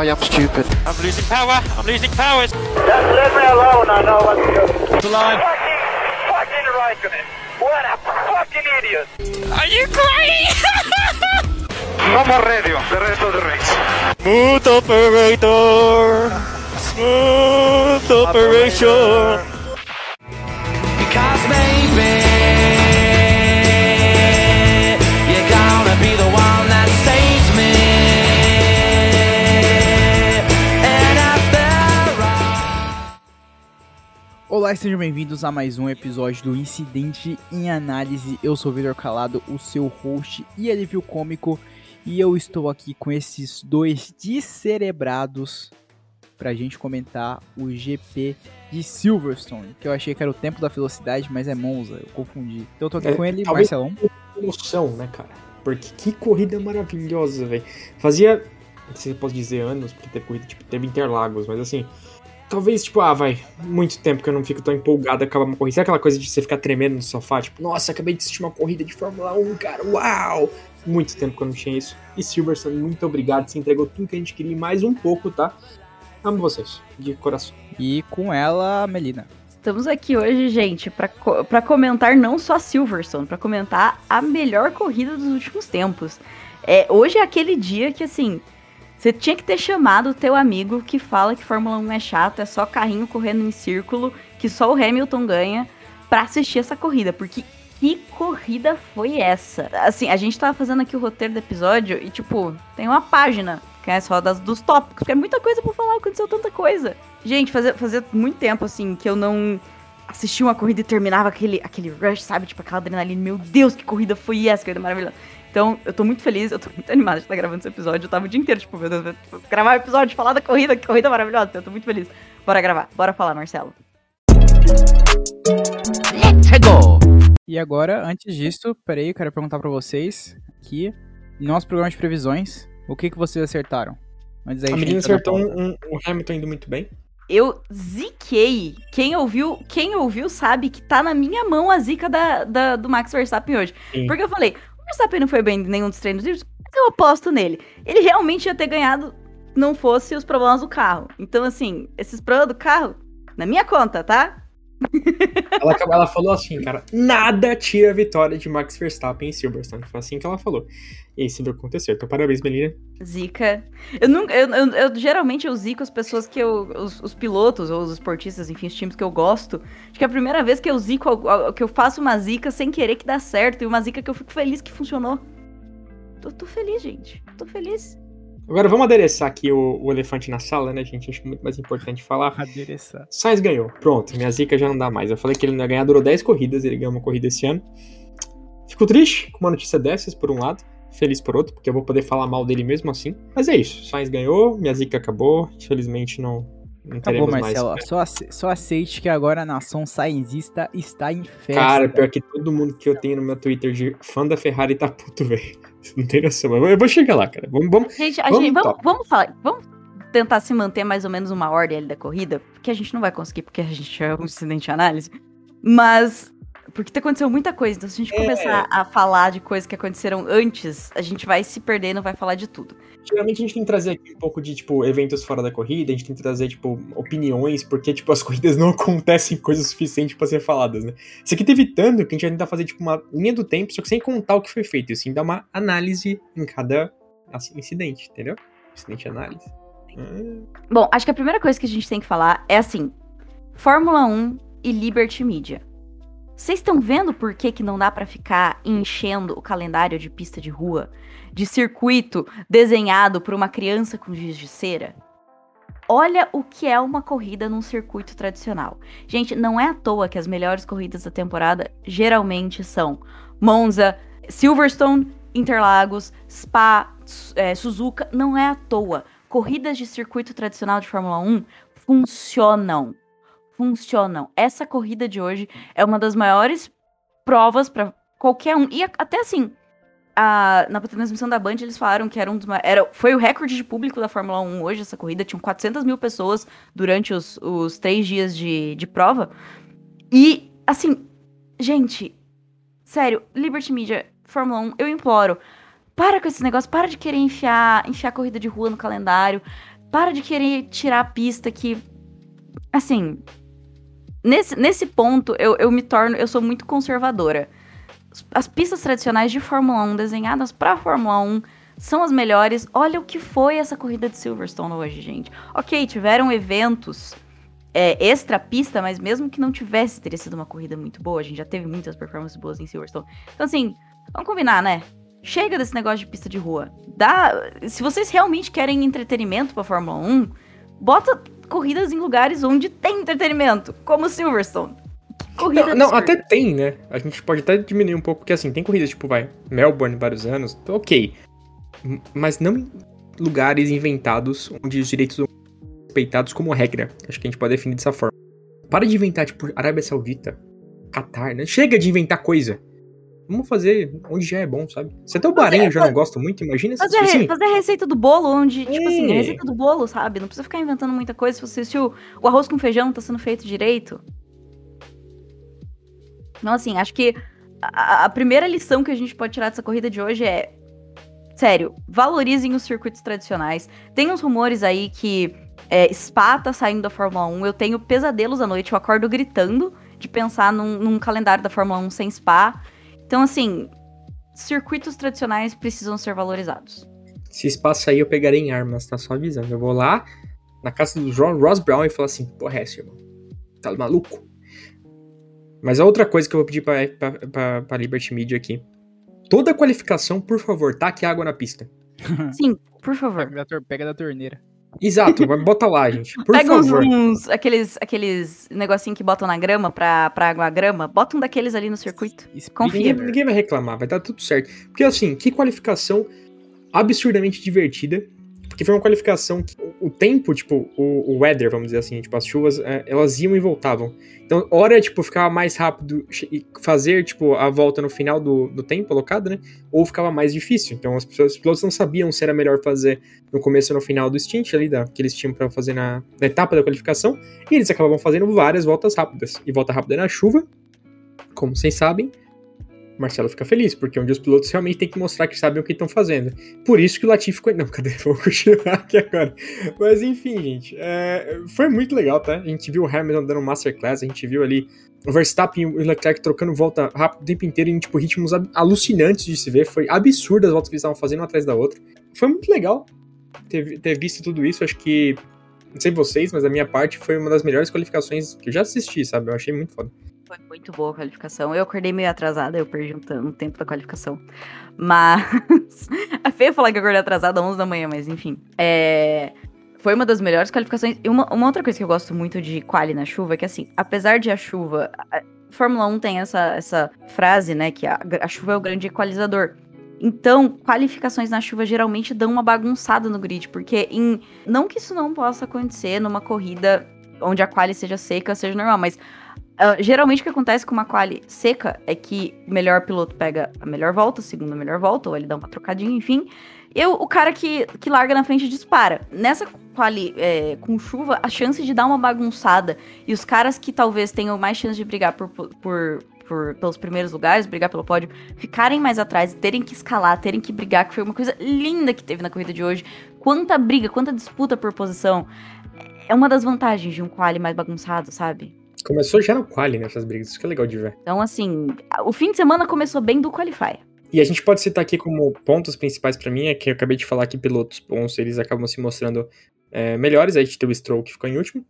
I am stupid. I'm losing power. I'm losing power. Just leave me alone. I know what to do. The line. Fucking, fucking right on it. What a fucking idiot. Are you crazy? No more radio, the rest of the race. Smooth operator. Smooth operation. Because Olá e sejam bem-vindos a mais um episódio do Incidente em Análise. Eu sou o Vitor Calado, o seu host e alívio cômico, e eu estou aqui com esses dois descerebrados pra gente comentar o GP de Silverstone, que eu achei que era o tempo da velocidade, mas é Monza, eu confundi. Então eu tô aqui É, com ele, Marcelão. emoção, né, cara? Porque que corrida maravilhosa, velho. Fazia, não sei se eu posso dizer anos, porque teve corrida, tipo, teve Interlagos, mas assim, talvez, tipo, ah, vai, muito tempo que eu não fico tão empolgado a acabar uma corrida. Sabe aquela coisa de você ficar tremendo no sofá, tipo, nossa, acabei de assistir uma corrida de Fórmula 1, cara, uau! Muito tempo que eu não tinha isso. E Silverstone, muito obrigado, você entregou tudo que a gente queria e mais um pouco, tá? Amo vocês, de coração. E com ela, a Melina. Estamos aqui hoje, gente, pra co- comentar não só Silverstone, pra comentar a melhor corrida dos últimos tempos. É, hoje é aquele dia que, assim, você tinha que ter chamado o teu amigo que fala que Fórmula 1 é chato, é só carrinho correndo em círculo, que só o Hamilton ganha, pra assistir essa corrida, porque que corrida foi essa? Assim, a gente tava fazendo aqui o roteiro do episódio e, tipo, tem uma página que é só das, dos tópicos, porque é muita coisa pra falar, aconteceu tanta coisa. Gente, fazia, fazia muito tempo, assim, que eu não assistia uma corrida e terminava aquele, aquele rush, sabe? Tipo, aquela adrenalina. Meu Deus, que corrida foi essa, que corrida maravilhosa. Então, eu tô muito feliz, eu tô muito animada de estar gravando esse episódio. Eu tava o dia inteiro, tipo, meu Deus, gravar o episódio, falar da corrida, que corrida maravilhosa. Eu tô muito feliz. Bora gravar, bora falar, Marcelo. E agora, antes disso, peraí, eu quero perguntar pra vocês aqui, nosso programa de previsões, o que, que vocês acertaram? Antes aí, A menina na acertou um, um, o Hamilton indo muito bem. Eu ziquei. Quem ouviu, quem ouviu sabe que tá na minha mão a zica da, da- do Max Verstappen hoje. Sim. Porque eu falei, Verstappen não foi bem em nenhum dos treinos livres, mas eu aposto nele. Ele realmente ia ter ganhado não fosse os problemas do carro. Então, assim, esses problemas do carro, na minha conta, tá? Ela, ela falou assim, cara, nada tira a vitória de Max Verstappen em Silverstone. Foi assim que ela falou. E isso aconteceu. Então, parabéns, Melina. Zica. Eu nunca. Eu, eu- eu- geralmente eu zico as pessoas que eu. Os, os pilotos ou os esportistas, enfim, os times que eu gosto. Acho que é a primeira vez que eu zico, que eu faço uma zica sem querer que dá certo. E uma zica que eu fico feliz que funcionou. Tô, tô feliz, gente. Tô feliz. Agora vamos adereçar aqui o, o elefante na sala, né, gente? Acho muito mais importante falar. Adereçar. Sainz ganhou. Pronto, minha zica já não dá mais. Eu falei que ele não ia ganhar, durou 10 corridas, ele ganhou uma corrida esse ano. Fico triste com uma notícia dessas, por um lado. Feliz por outro, porque eu vou poder falar mal dele mesmo assim. Mas é isso. Sainz ganhou, minha zica acabou. Infelizmente não, não Acabou, teremos Marcelo. mais. Só, só aceite que agora a nação sainzista está em festa. Cara, pior que todo mundo que eu tenho no meu Twitter de fã da Ferrari tá puto, velho. Você não tem noção. Eu vou- eu vou chegar lá, cara. Vamos, vamos. Gente, Vamos gente, vamos, vamos falar. Vamos tentar se manter mais ou menos uma ordem ali da corrida. Porque a gente não vai conseguir, porque a gente é um incidente de análise. Mas. Porque aconteceu muita coisa. Então, se a gente É. começar a falar de coisas que aconteceram antes, a gente vai se perder e não vai falar de tudo. Geralmente a gente tem que trazer aqui um pouco de, tipo, eventos fora da corrida, a gente tem que trazer, tipo, opiniões, porque, tipo, as corridas não acontecem coisas suficientes pra ser faladas, né? Isso aqui tá evitando que a gente vai tentar fazer, tipo, uma linha do tempo, só que sem contar o que foi feito, e assim, dar uma análise em cada assim, incidente, entendeu? Incidente análise. Hum, Bom, acho que a primeira coisa que a gente tem que falar é assim: Fórmula 1 e Liberty Media. Vocês estão vendo por que, que não dá pra ficar enchendo o calendário de pista de rua, de circuito desenhado por uma criança com giz de cera? Olha o que é uma corrida num circuito tradicional. Gente, não é à toa que as melhores corridas da temporada geralmente são Monza, Silverstone, Interlagos, Spa, é, Suzuka. Não é à toa. Corridas de circuito tradicional de Fórmula 1 funcionam. Funcionam. Essa corrida de hoje é uma das maiores provas para qualquer um. E até assim, a- na transmissão da Band eles falaram que era um dos era, foi o recorde de público da Fórmula 1 hoje, essa corrida. Tinham 400 mil pessoas durante os, os três dias de, de prova. E, assim, gente, sério, Liberty Media, Fórmula 1, eu imploro. Para com esse negócio, para de querer enfiar, enfiar corrida de rua no calendário. para de querer tirar a pista que. Assim. Nesse, nesse ponto, eu, eu me torno. Eu sou muito conservadora. As pistas tradicionais de Fórmula 1 desenhadas pra Fórmula 1 são as melhores. Olha o que foi essa corrida de Silverstone hoje, gente. Ok, tiveram eventos é, extra pista, mas mesmo que não tivesse, teria sido uma corrida muito boa. A gente já teve muitas performances boas em Silverstone. Então, assim, vamos combinar, né? Chega desse negócio de pista de rua. Dá, se vocês realmente querem entretenimento pra Fórmula 1, bota corridas em lugares onde tem entretenimento, como Silverstone. Corrida Não, não, até tem, né? A gente pode até diminuir um pouco, porque assim, tem corridas, tipo, vai, Melbourne, vários anos, então, ok. Mas não em lugares inventados onde os direitos são respeitados como regra. Acho que a gente pode definir dessa forma. Para de inventar, tipo, Arábia Saudita, Catar, né? Chega de inventar coisa. Vamos fazer onde já é bom, sabe? Se até o Bahrein eu já não gosto muito, imagina se Fazer, re- assim, fazer a receita do bolo, onde, tipo assim, a É. receita do bolo, sabe? Não precisa ficar inventando muita coisa. Se você se o, o arroz com feijão tá sendo feito direito. Então, assim, acho que a, a primeira lição que a gente pode tirar dessa corrida de hoje é. Sério, valorizem os circuitos tradicionais. Tem uns rumores aí que é, Spa tá saindo da Fórmula 1. Eu tenho pesadelos à noite, eu acordo gritando de pensar num, num calendário da Fórmula 1 sem Spa. Então, assim, circuitos tradicionais precisam ser valorizados. se espaço aí eu pegarei em armas, tá só avisando. Eu vou lá na casa do Ro- Ross Brown e falar assim, porra, é essa, irmão? Tá maluco? Mas a outra coisa que eu vou pedir pra, pra, pra, pra Liberty Media aqui. Toda qualificação, por favor, taque água na pista. Sim, por favor. Pega da, tor- pega da torneira. Exato, bota lá, gente. Por Pega uns, favor. uns- aqueles, aqueles negocinho que botam na grama pra, pra água grama. Bota um daqueles ali no circuito. Explica, Confia. Ninguém, ninguém vai reclamar, vai dar tudo certo. Porque assim, que qualificação absurdamente divertida. Porque foi uma qualificação que o tempo, tipo, o, o weather, vamos dizer assim, tipo, as chuvas, é, elas iam e voltavam. Então, hora, tipo, ficava mais rápido e fazer, tipo, a volta no final do, do tempo alocado, né? Ou ficava mais difícil. Então, as pessoas, os pilotos não sabiam se era melhor fazer no começo ou no final do stint ali, da, que eles tinham pra fazer na, na etapa da qualificação. E eles acabavam fazendo várias voltas rápidas. E volta rápida na chuva, como vocês sabem, Marcelo fica feliz, porque é onde os pilotos realmente têm que mostrar que sabem o que estão fazendo. Por isso que o Latifi. Não, cadê? Vou continuar aqui agora. Mas enfim, gente. é, Foi muito legal, tá? A gente viu o Hamilton dando masterclass, a gente viu ali o Verstappen e o Leclerc trocando volta rápido o tempo inteiro em tipo, ritmos alucinantes de se ver. Foi absurdo as voltas que eles estavam fazendo uma atrás da outra. Foi muito legal ter, ter visto tudo isso. Acho que. Não sei vocês, mas a minha parte foi uma das melhores qualificações que eu já assisti, sabe? Eu achei muito foda. Foi muito boa a qualificação. Eu acordei meio atrasada, eu perdi um, tempo da qualificação. Mas. é feio falar que eu acordei atrasada às 11 da manhã, mas enfim. É. Foi uma das melhores qualificações. E uma, uma outra coisa que eu gosto muito de quali na chuva é que, assim, apesar de a chuva. A Fórmula 1 tem essa, essa frase, né? Que a, a chuva é o grande equalizador. Então, qualificações na chuva geralmente dão uma bagunçada no grid, porque em. Não que isso não possa acontecer numa corrida onde a quali seja seca, seja normal, mas ah, geralmente o que acontece com uma quali seca é que o melhor piloto pega a melhor volta, o segundo a melhor volta, ou ele dá uma trocadinha, enfim. E o cara que, que larga na frente dispara. Nessa quali é, com chuva, a chance de dar uma bagunçada e os caras que talvez tenham mais chance de brigar por, por, por- pelos primeiros lugares, brigar pelo pódio, ficarem mais atrás, terem que escalar, terem que brigar, que foi uma coisa linda que teve na corrida de hoje. Quanta briga, quanta disputa por posição. É uma das vantagens de um quali mais bagunçado, sabe? Começou já no quali, né? Essas brigas. Isso que é legal de ver. Então, assim, o fim de semana começou bem do Qualify. E a gente pode citar aqui como pontos principais pra mim, é que eu acabei de falar que pilotos bons, eles acabam se mostrando é, melhores, aí a gente teve o Stroll que ficou em último,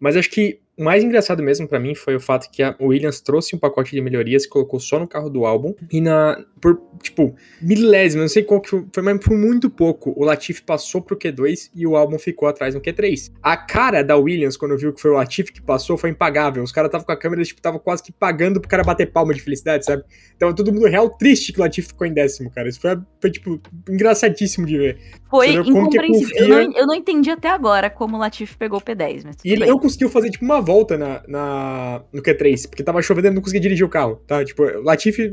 mas acho que o mais engraçado mesmo pra mim foi o fato que a Williams trouxe um pacote de melhorias, colocou só no carro do álbum, e na, por, tipo, milésimo, não sei qual que foi, mas por muito pouco, o Latifi passou pro Q2 e o álbum ficou atrás no Q3. A cara da Williams, quando viu que foi o Latifi que passou, foi impagável, os caras estavam com a câmera, tipo, tava quase que pagando pro cara bater palma de felicidade, sabe? Tava todo mundo real triste que o Latifi ficou em décimo, cara. Isso foi, foi, tipo, engraçadíssimo de ver. Foi que incompreensível. confia- Eu, não, eu não entendi até agora como o Latifi pegou o P10, mas E ele bem. não conseguiu fazer, tipo, uma volta na, na, no Q3, porque tava chovendo e não conseguia dirigir o carro, tá? Tipo, Latifi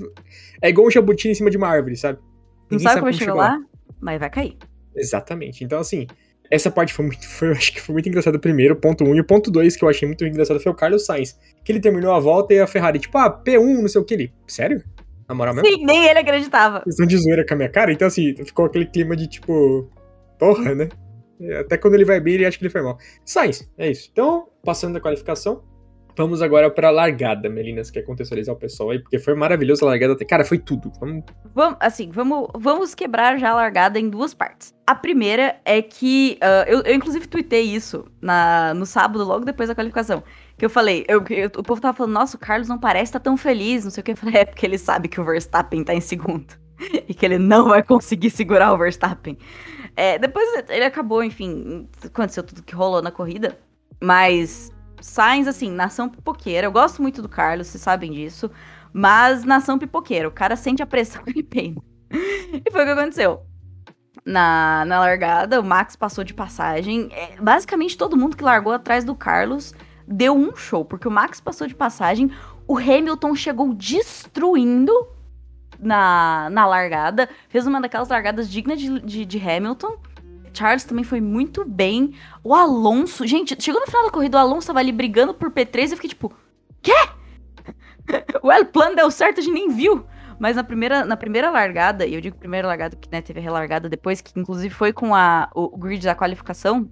é igual um jabuti em cima de uma árvore, sabe? Não Ninguém sabe como chegou lá, mas vai cair. Exatamente. Então, assim, essa parte foi muito, foi, eu acho que foi muito engraçado o primeiro, ponto um. E o ponto dois que eu achei muito engraçado foi o Carlos Sainz. Que ele terminou a volta e a Ferrari, tipo, ah, P1, não sei o que. Ele, sério? Na moral mesmo? Sim, nem ele acreditava. Vocês estão de zoeira com a minha cara? Então, assim, ficou aquele clima de, tipo, porra, né? Até quando ele vai bem, ele acha que ele foi mal. Sainz, é isso. Então, passando da qualificação, vamos agora pra largada, Melina. Você quer contextualizar o pessoal aí? Porque foi maravilhoso a largada. Cara, foi tudo. Vamos... Vamos, assim, vamos, vamos quebrar já a largada em duas partes. A primeira é que. ah, eu, eu, inclusive, tuitei isso na, no sábado, logo depois da qualificação. Que eu falei, eu- eu- o povo tava falando, nossa, o Carlos não parece estar tão feliz, não sei o que. Eu falei, é porque ele sabe que o Verstappen tá em segundo. e que ele não vai conseguir segurar o Verstappen. É, depois ele acabou, enfim, aconteceu tudo que rolou na corrida. Mas Sainz, assim, nação pipoqueira. Eu gosto muito do Carlos, vocês sabem disso. Mas nação pipoqueira. O cara sente a pressão e peina. E foi o que aconteceu. Na, na largada, o Max passou de passagem. É, basicamente, todo mundo que largou atrás do Carlos deu um show, porque o Max passou de passagem. O Hamilton chegou destruindo na, na largada. Fez uma daquelas largadas dignas de, de, de Hamilton. Charles também foi muito bem. O Alonso, gente, chegou no final da corrida, o Alonso tava ali brigando por P3 e eu fiquei tipo, quê? o El plano deu certo, a gente nem viu. Mas na primeira, na primeira largada, e eu digo primeira largada porque né, teve a relargada depois, que inclusive foi com a, o, o grid da qualificação,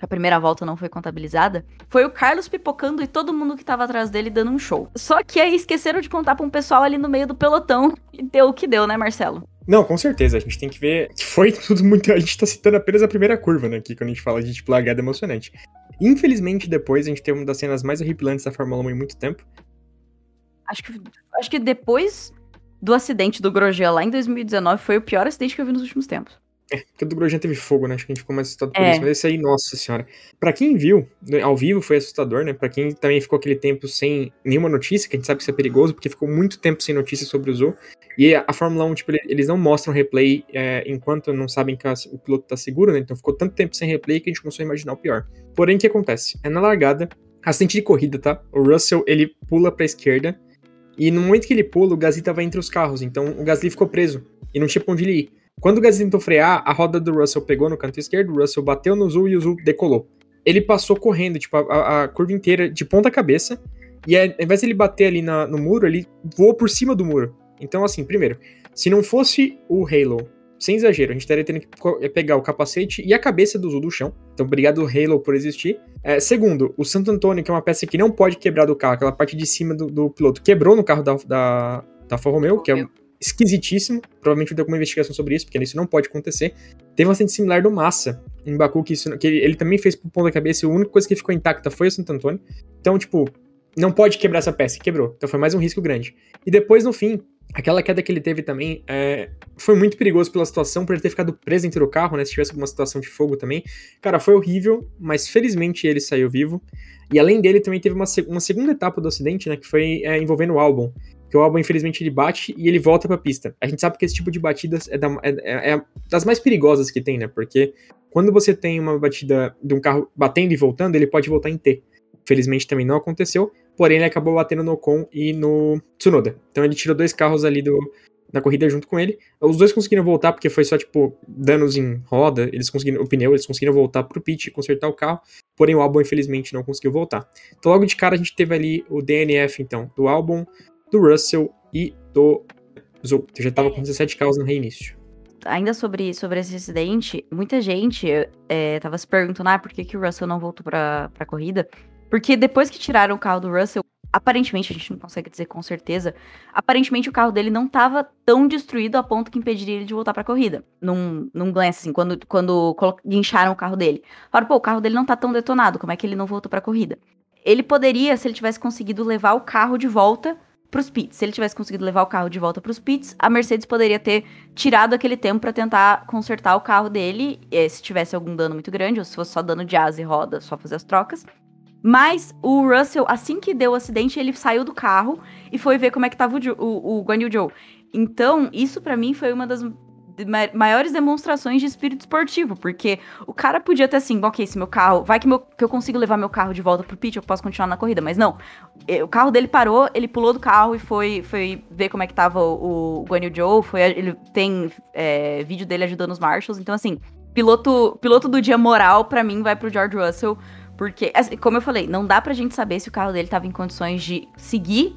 a primeira volta não foi contabilizada, foi o Carlos pipocando e todo mundo que tava atrás dele dando um show. Só que aí esqueceram de contar pra um pessoal ali no meio do pelotão e deu o que deu, né, Marcelo? Não, com certeza. A gente tem que ver. que Foi tudo muito. A gente tá citando apenas a primeira curva, né? Aqui, quando a gente fala de tipo, largada emocionante. Infelizmente, depois a gente teve uma das cenas mais horripilantes da Fórmula 1 em muito tempo. Acho que, acho que depois do acidente do Grosjean lá em 2019 foi o pior acidente que eu vi nos últimos tempos. Porque o do Grosjean teve fogo, né? Acho que a gente ficou mais assustado por É. isso. Mas esse aí, nossa senhora. Pra quem viu, né, ao vivo foi assustador, né? Pra quem também ficou aquele tempo sem nenhuma notícia, que a gente sabe que isso é perigoso, porque ficou muito tempo sem notícia sobre o Zou. E a, a Fórmula 1, tipo, ele- eles não mostram replay é, enquanto não sabem que a- o piloto tá seguro, né? Então ficou tanto tempo sem replay que a gente começou a imaginar o pior. Porém, o que acontece? É na largada, acidente de corrida, tá? O Russell, ele pula pra esquerda. E no momento que ele pula, o Gasly tava entre os carros. Então o Gasly ficou preso. E não tinha pra onde ele ir. Quando o Gasly tentou frear, a roda do Russell pegou no canto esquerdo, o Russell bateu no Zul e o Zul decolou. Ele passou correndo, tipo, a, a- curva inteira de ponta cabeça. E ao invés de ele bater ali na- no muro, ele voou por cima do muro. Então, assim, primeiro, se não fosse o Halo, sem exagero, a gente estaria tendo que eh, pegar o capacete e a cabeça do Zul do chão. Então, obrigado, Halo, por existir. É, segundo, o Santo Antônio, que é uma peça que não pode quebrar do carro, aquela parte de cima do, do piloto, quebrou no carro da, da, da Romeo, que é esquisitíssimo. Provavelmente vai ter alguma investigação sobre isso, porque isso não pode acontecer. Teve um acidente similar do Massa, em Baku, que, isso, que ele, ele também fez por ponta cabeça e a única coisa que ficou intacta foi o Santo Antônio. Então, tipo, não pode quebrar essa peça, quebrou. Então foi mais um risco grande. E depois, no fim, aquela queda que ele teve também é, foi muito perigoso pela situação, por ele ter ficado preso dentro do carro, né? Se tivesse alguma situação de fogo também. Cara, foi horrível, mas felizmente ele saiu vivo. E além dele, também teve uma, uma segunda etapa do acidente, né? Que foi é, envolvendo o álbum. Que o álbum, infelizmente, ele bate e ele volta pra pista. A gente sabe que esse tipo de batidas é, da- é- é das mais perigosas que tem, né? Porque quando você tem uma batida de um carro batendo e voltando, ele pode voltar em T. Felizmente também não aconteceu, porém ele acabou batendo no Ocon e no Tsunoda. Então ele tirou dois carros ali do, da corrida junto com ele. Os dois conseguiram voltar porque foi só, tipo, danos em roda, eles conseguiram, o pneu, eles conseguiram voltar pro pit e consertar o carro, porém o álbum infelizmente não conseguiu voltar. Então logo de cara a gente teve ali o DNF, então, do álbum, do Russell e do Zou. Já tava com 17 carros no reinício. Ainda sobre, sobre esse acidente, muita gente é, tava se perguntando, ah, por que, que o Russell não voltou pra, pra corrida? Porque depois que tiraram o carro do Russell, aparentemente, a gente não consegue dizer com certeza, aparentemente o carro dele não tava tão destruído a ponto que impediria ele de voltar pra corrida. Num, num glance, assim, quando, quando guincharam o carro dele. Falaram, pô, o carro dele não tá tão detonado, como é que ele não voltou pra corrida? Ele poderia, se ele tivesse conseguido levar o carro de volta pros pits. Se ele tivesse conseguido levar o carro de volta pros pits, a Mercedes poderia ter tirado aquele tempo pra tentar consertar o carro dele, eh, se tivesse algum dano muito grande, ou se fosse só dano de asa e roda, só fazer as trocas. Mas o Russell, assim que deu o acidente, ele saiu do carro e foi ver como é que tava o, o, o Guan Yu Zhou. Então, isso pra mim foi uma das maiores demonstrações de espírito esportivo, porque o cara podia ter assim, ok, se meu carro, vai que, meu, que eu consigo levar meu carro de volta pro pit, eu posso continuar na corrida, mas não. Eh, O carro dele parou, ele pulou do carro e foi, foi ver como é que tava o, o Guan Yu Zhou, foi, ele tem é, vídeo dele ajudando os Marshalls, então assim, piloto, piloto do dia moral pra mim vai pro George Russell, porque, assim, como eu falei, não dá pra gente saber se o carro dele tava em condições de seguir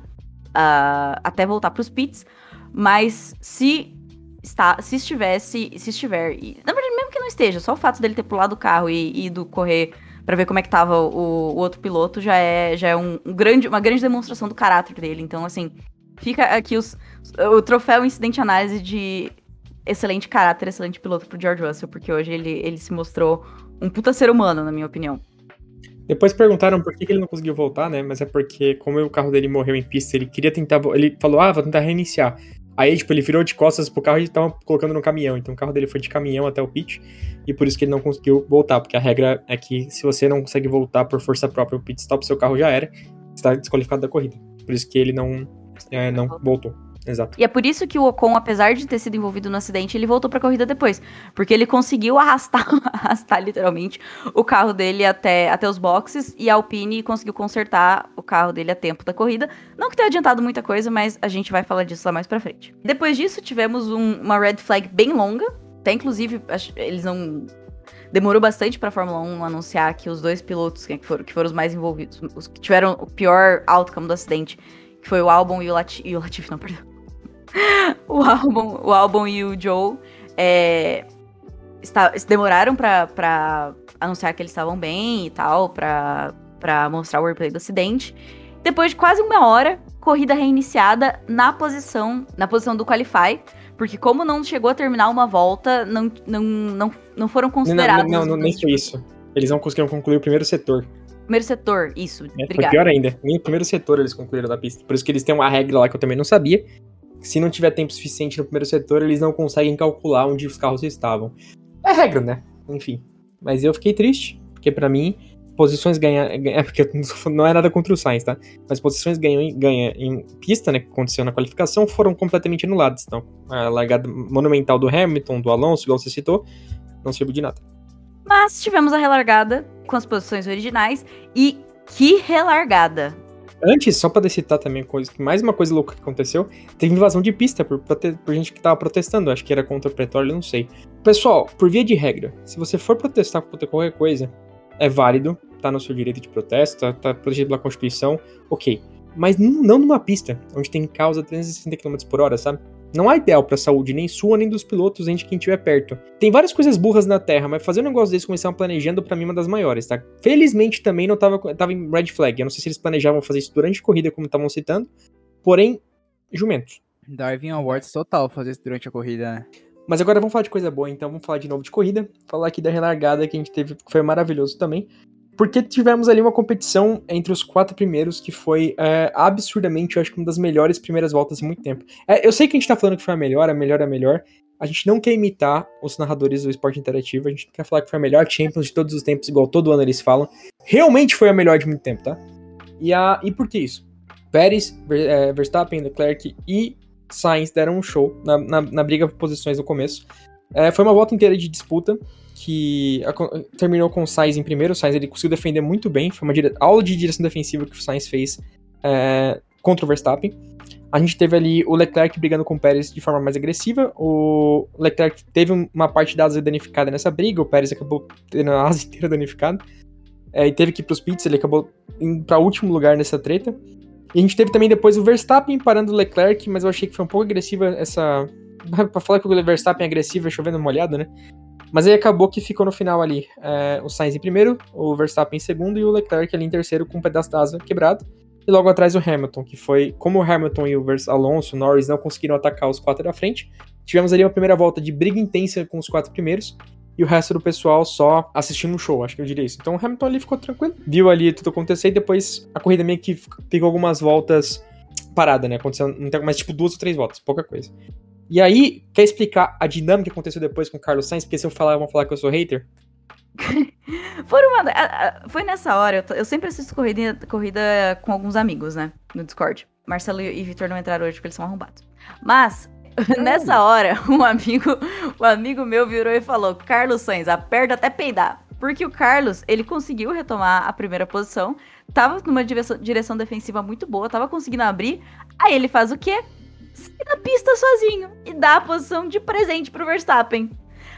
ah, até voltar pros pits, mas se está, se estivesse, se estiver, e, na verdade, mesmo que não esteja, só o fato dele ter pulado o carro e ido correr pra ver como é que tava o, o outro piloto já é, já é um, um grande, uma grande demonstração do caráter dele. Então, assim, fica aqui os, o troféu incidente análise de excelente caráter, excelente piloto pro George Russell, porque hoje ele, ele se mostrou um puta ser humano, na minha opinião. Depois perguntaram por que ele não conseguiu voltar, né? Mas é porque, como o carro dele morreu em pista, ele queria tentar. Ele falou, ah, vou tentar reiniciar. Aí, tipo, ele virou de costas pro carro e tava colocando no caminhão. Então o carro dele foi de caminhão até o pit. E por isso que ele não conseguiu voltar. Porque a regra é que se você não consegue voltar por força própria o pit stop, seu carro já era. Você tá desqualificado da corrida. Por isso que ele não, é, não voltou. Exato. E é por isso que o Ocon, apesar de ter sido envolvido no acidente, ele voltou pra corrida depois. Porque ele conseguiu arrastar, arrastar literalmente, o carro dele até, até os boxes e a Alpine conseguiu consertar o carro dele a tempo da corrida. Não que tenha adiantado muita coisa, mas a gente vai falar disso lá mais pra frente. Depois disso, tivemos um- uma red flag bem longa. Até inclusive, eles não. Demorou bastante pra Fórmula 1 anunciar que os dois pilotos que foram, que foram os mais envolvidos, os que tiveram o pior outcome do acidente, que foi o Albon e e o Latifi, não, perdão o álbum, o álbum e o Joe é, está- demoraram pra, pra anunciar que eles estavam bem e tal, pra, pra mostrar o replay do acidente. Depois de quase uma hora, corrida reiniciada na posição, na posição do Qualify, porque como não chegou a terminar uma volta, não, não, não, não foram Não, não, considerados. não, não, nem foi isso. Eles não conseguiram concluir o primeiro setor. Primeiro setor, isso, É, foi pior ainda. Nem o primeiro setor eles concluíram da pista. Por isso que eles têm uma regra lá que eu também não sabia. Se não tiver tempo suficiente no primeiro setor, eles não conseguem calcular onde os carros estavam. É regra, né? Enfim. Mas eu fiquei triste, porque pra mim, posições ganhar. É porque não é nada contra o Sainz, tá? Mas posições ganham em, ganha em pista, né? Que aconteceu na qualificação, foram completamente anuladas. Então, a largada monumental do Hamilton, do Alonso, igual você citou, não serviu de nada. Mas tivemos a relargada com as posições originais e que relargada! Antes, só pra citar também mais uma coisa louca que aconteceu, teve invasão de pista por, por gente que tava protestando, acho que era contra o petróleo, não sei. Pessoal, por via de regra, se você for protestar contra qualquer coisa, é válido, tá no seu direito de protesto, tá, tá protegido pela Constituição, ok. Mas não numa pista, onde tem causa 360 km por hora, sabe? Não é ideal pra saúde nem sua, nem dos pilotos, nem de quem estiver perto. Tem várias coisas burras na Terra, mas fazer um negócio desse estavam planejando, pra mim, é uma das maiores, tá? Felizmente também não tava, tava em red flag. Eu não sei se eles planejavam fazer isso durante a corrida, como estavam citando. Porém, jumentos. Darwin Awards total fazer isso durante a corrida, né? Mas agora vamos falar de coisa boa, então vamos falar de novo de corrida. Falar aqui da relargada que a gente teve, que foi maravilhoso também. Porque tivemos ali uma competição entre os quatro primeiros que foi é, absurdamente, eu acho que uma das melhores primeiras voltas em muito tempo. É, eu sei que a gente tá falando que foi a melhor, a melhor, a melhor. A gente não quer imitar os narradores do esporte interativo, a gente não quer falar que foi a melhor Champions de todos os tempos, igual todo ano eles falam. Realmente foi a melhor de muito tempo, tá? E, a, e por que isso? Pérez, Ver- é, Verstappen, Leclerc e Sainz deram um show na, na, na briga por posições no começo. É, foi uma volta inteira de disputa que terminou com o Sainz em primeiro. O Sainz ele conseguiu defender muito bem. Foi uma aula de direção defensiva que o Sainz fez é, contra o Verstappen. A gente teve ali o Leclerc brigando com o Pérez de forma mais agressiva. O Leclerc teve um- uma parte da asa danificada nessa briga. O Pérez acabou tendo a asa inteira danificada. É, e teve que ir pros pits. Ele acabou indo para último lugar nessa treta. E a gente teve também depois o Verstappen parando o Leclerc, mas eu achei que foi um pouco agressiva essa. pra falar que o Verstappen é agressivo é chovendo molhado, né? Mas aí acabou que ficou no final ali é, o Sainz em primeiro, o Verstappen em segundo e o Leclerc ali em terceiro com um pedaço da asa quebrado. E logo atrás o Hamilton, que foi. Como o Hamilton e o Alonso, o Norris não conseguiram atacar os quatro da frente, tivemos ali uma primeira volta de briga intensa com os quatro primeiros. E o resto do pessoal só assistindo o show, acho que eu diria isso. Então o Hamilton ali ficou tranquilo, viu ali tudo acontecer e depois a corrida meio que pegou algumas voltas parada, né? Aconteceu não tem mais tipo duas ou três voltas, pouca coisa. E aí, quer explicar a dinâmica que aconteceu depois com o Carlos Sainz? Porque se eu falar, vão falar que eu sou hater. Foi, uma, a- a- foi nessa hora, eu, tô- eu sempre assisto corrida, corrida com alguns amigos, né? No Discord. Marcelo e Vitor não entraram hoje porque eles são arrombados. Mas, nessa hora, um amigo, um amigo meu virou e falou: Carlos Sainz, aperta até peidar. Porque o Carlos, ele conseguiu retomar a primeira posição, tava numa direção, direção defensiva muito boa, tava conseguindo abrir. Aí ele faz o quê? Sai da pista sozinho e dá a posição de presente pro Verstappen.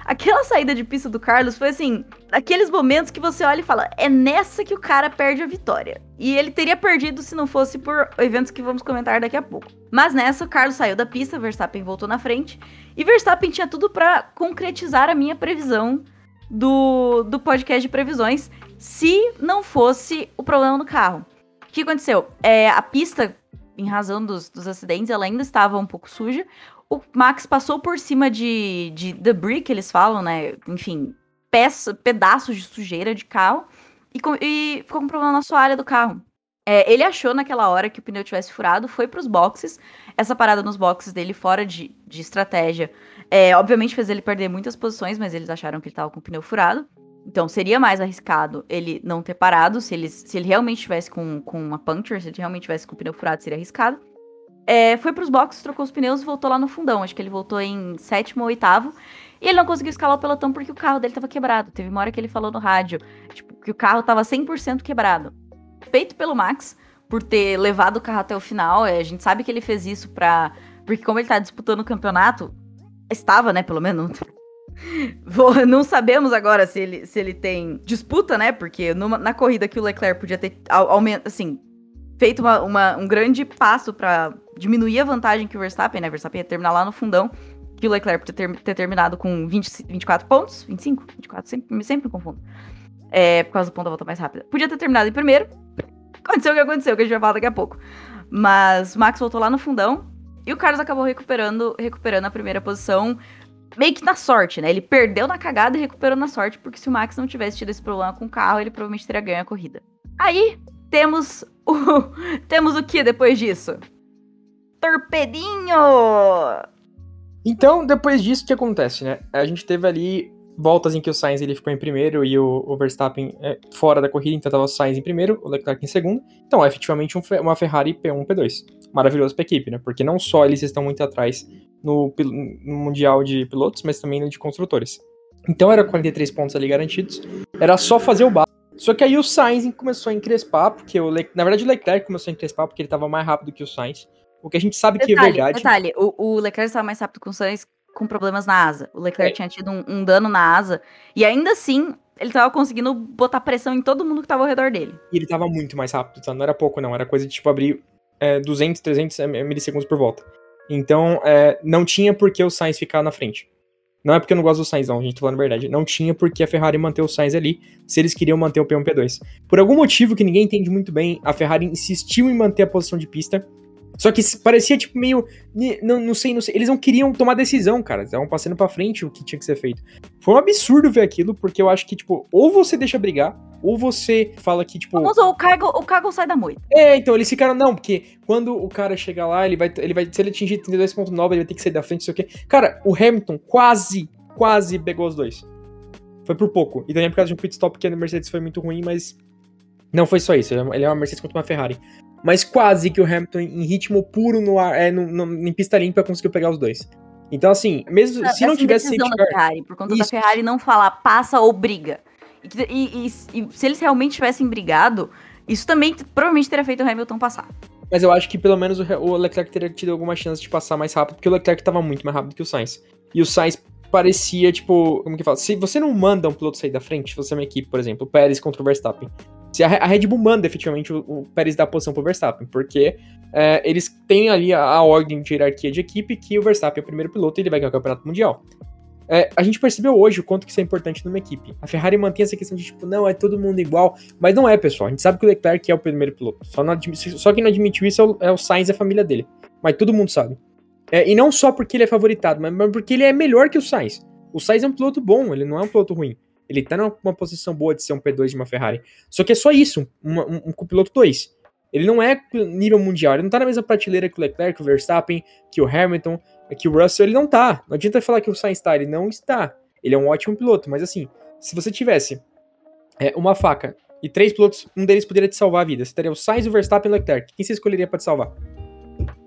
Aquela saída de pista do Carlos foi assim, aqueles momentos que você olha e fala, é nessa que o cara perde a vitória. E ele teria perdido se não fosse por eventos que vamos comentar daqui a pouco. Mas nessa, o Carlos saiu da pista, Verstappen voltou na frente, e Verstappen tinha tudo pra concretizar a minha previsão do, do podcast de previsões se não fosse o problema no carro. O que aconteceu? É, a pista, em razão dos, dos acidentes, ela ainda estava um pouco suja. O Max passou por cima de, de debris, que eles falam, né? Enfim, peça, pedaços de sujeira de carro. E, e ficou com problema na sua área do carro. É, ele achou naquela hora que o pneu tivesse furado, foi para os boxes. Essa parada nos boxes dele, fora de, de estratégia, é, obviamente fez ele perder muitas posições, mas eles acharam que ele estava com o pneu furado. Então seria mais arriscado ele não ter parado. Se ele, se ele realmente estivesse com, com uma puncture, se ele realmente tivesse com o pneu furado, seria arriscado. É, foi pros boxes, trocou os pneus e voltou lá no fundão. Acho que ele voltou em sétimo ou oitavo. E ele não conseguiu escalar o pelotão porque o carro dele tava quebrado. Teve uma hora que ele falou no rádio tipo, que o carro tava 100% quebrado. Feito pelo Max, por ter levado o carro até o final. É, a gente sabe que ele fez isso pra. Porque, como ele tá disputando o campeonato, estava, né, pelo menos. Vou, não sabemos agora se ele, se ele tem disputa, né? Porque numa, na corrida que o Leclerc podia ter aumento, assim, feito uma, uma, um grande passo para diminuir a vantagem que o Verstappen, né? Verstappen ia terminar lá no fundão, que o Leclerc podia ter, ter terminado com 20, 24 pontos, 25, 24, sempre, sempre me confundo. É, por causa do ponto da volta mais rápida. Podia ter terminado em primeiro. Aconteceu o que aconteceu, que a gente vai falar daqui a pouco. Mas Max voltou lá no fundão e o Carlos acabou recuperando, recuperando a primeira posição meio que na sorte, né? Ele perdeu na cagada e recuperou na sorte, porque se o Max não tivesse tido esse problema com o carro, ele provavelmente teria ganho a corrida. Aí, temos o. temos o que depois disso? Torpedinho! Então, depois disso, o que acontece, né? A gente teve ali voltas em que o Sainz ele ficou em primeiro e o, o Verstappen é, fora da corrida, então tava o Sainz em primeiro, o Leclerc em segundo. Então, é efetivamente um, uma Ferrari P1, P2. Maravilhoso pra equipe, né? Porque não só eles estão muito atrás no, no Mundial de Pilotos, mas também no de Construtores. Então, era 43 pontos ali garantidos. Era só fazer o básico só que aí o Sainz começou a encrespar, porque o Le... na verdade o Leclerc começou a encrespar porque ele estava mais rápido que o Sainz. O que a gente sabe detalhe, que é verdade. Detalhe, o, o Leclerc estava mais rápido que o Sainz com problemas na asa. O Leclerc é. tinha tido um, um, dano na asa e ainda assim ele estava conseguindo botar pressão em todo mundo que estava ao redor dele. E ele estava muito mais rápido, tá? Não era pouco não, era coisa de tipo abrir é, 200, 300 milissegundos por volta. Então, é, não tinha por que o Sainz ficar na frente. Não é porque eu não gosto do Sainz, não, a gente tá falando a verdade. Não tinha porque a Ferrari manter o Sainz ali, se eles queriam manter o P1 P2. Por algum motivo que ninguém entende muito bem, a Ferrari insistiu em manter a posição de pista. Só que parecia tipo meio. Não, não sei, não sei. Eles não queriam tomar decisão, cara. Estavam passando pra frente o que tinha que ser feito. Foi um absurdo ver aquilo, porque eu acho que, tipo, ou você deixa brigar, ou você fala que, tipo. Vamos, o cargo, o cargo sai da moita. É, então eles ficaram, não, porque quando o cara chegar lá, ele vai. Ele vai se ele atingir 32.9, ele vai ter que sair da frente, não sei o quê. Cara, o Hamilton quase, quase pegou os dois. Foi por pouco. E também por causa de um pit stop que a Mercedes foi muito ruim, mas. Não foi só isso. Ele é uma Mercedes contra uma Ferrari mas quase que o Hamilton, em ritmo puro no ar, é, no, no, em pista limpa, conseguiu pegar os dois. Então, assim, mesmo se não tivesse safety car... Ferrari, por conta Isso. da Ferrari não falar passa ou briga. E, e, e, e, se eles realmente tivessem brigado, isso também provavelmente teria feito o Hamilton passar. Mas eu acho que pelo menos o, o Leclerc teria tido alguma chance de passar mais rápido, porque o Leclerc estava muito mais rápido que o Sainz. E o Sainz parecia, tipo, como que fala? Se você não manda um piloto sair da frente, você é uma equipe, por exemplo, o Pérez contra o Verstappen. Se a, Red Bull manda efetivamente o, o Pérez dar posição pro Verstappen, porque é, eles têm ali a, a, ordem de hierarquia de equipe que o Verstappen é o primeiro piloto e ele vai ganhar o campeonato mundial. É, a gente percebeu hoje o quanto que isso é importante numa equipe. A Ferrari mantém essa questão de tipo, não, é todo mundo igual, mas não é, pessoal. A gente sabe que o Leclerc é o primeiro piloto. Só, não só quem não admitiu isso é o, é o Sainz e a família dele. Mas todo mundo sabe. É, e não só porque ele é favoritado, mas porque ele é melhor que o Sainz. O Sainz é um piloto bom, ele não é um piloto ruim. Ele tá numa posição boa de ser um P2 de uma Ferrari. Só que é só isso, um, um, um piloto 2. Ele não é nível mundial, ele não tá na mesma prateleira que o Leclerc, que o Verstappen, que o Hamilton, que o Russell, ele não tá. Não adianta falar que o Sainz tá, ele não está. Ele é um ótimo piloto, mas assim, se você tivesse é, uma faca e três pilotos, um deles poderia te salvar a vida. Você teria o Sainz, o Verstappen e o Leclerc. Quem você escolheria para te salvar?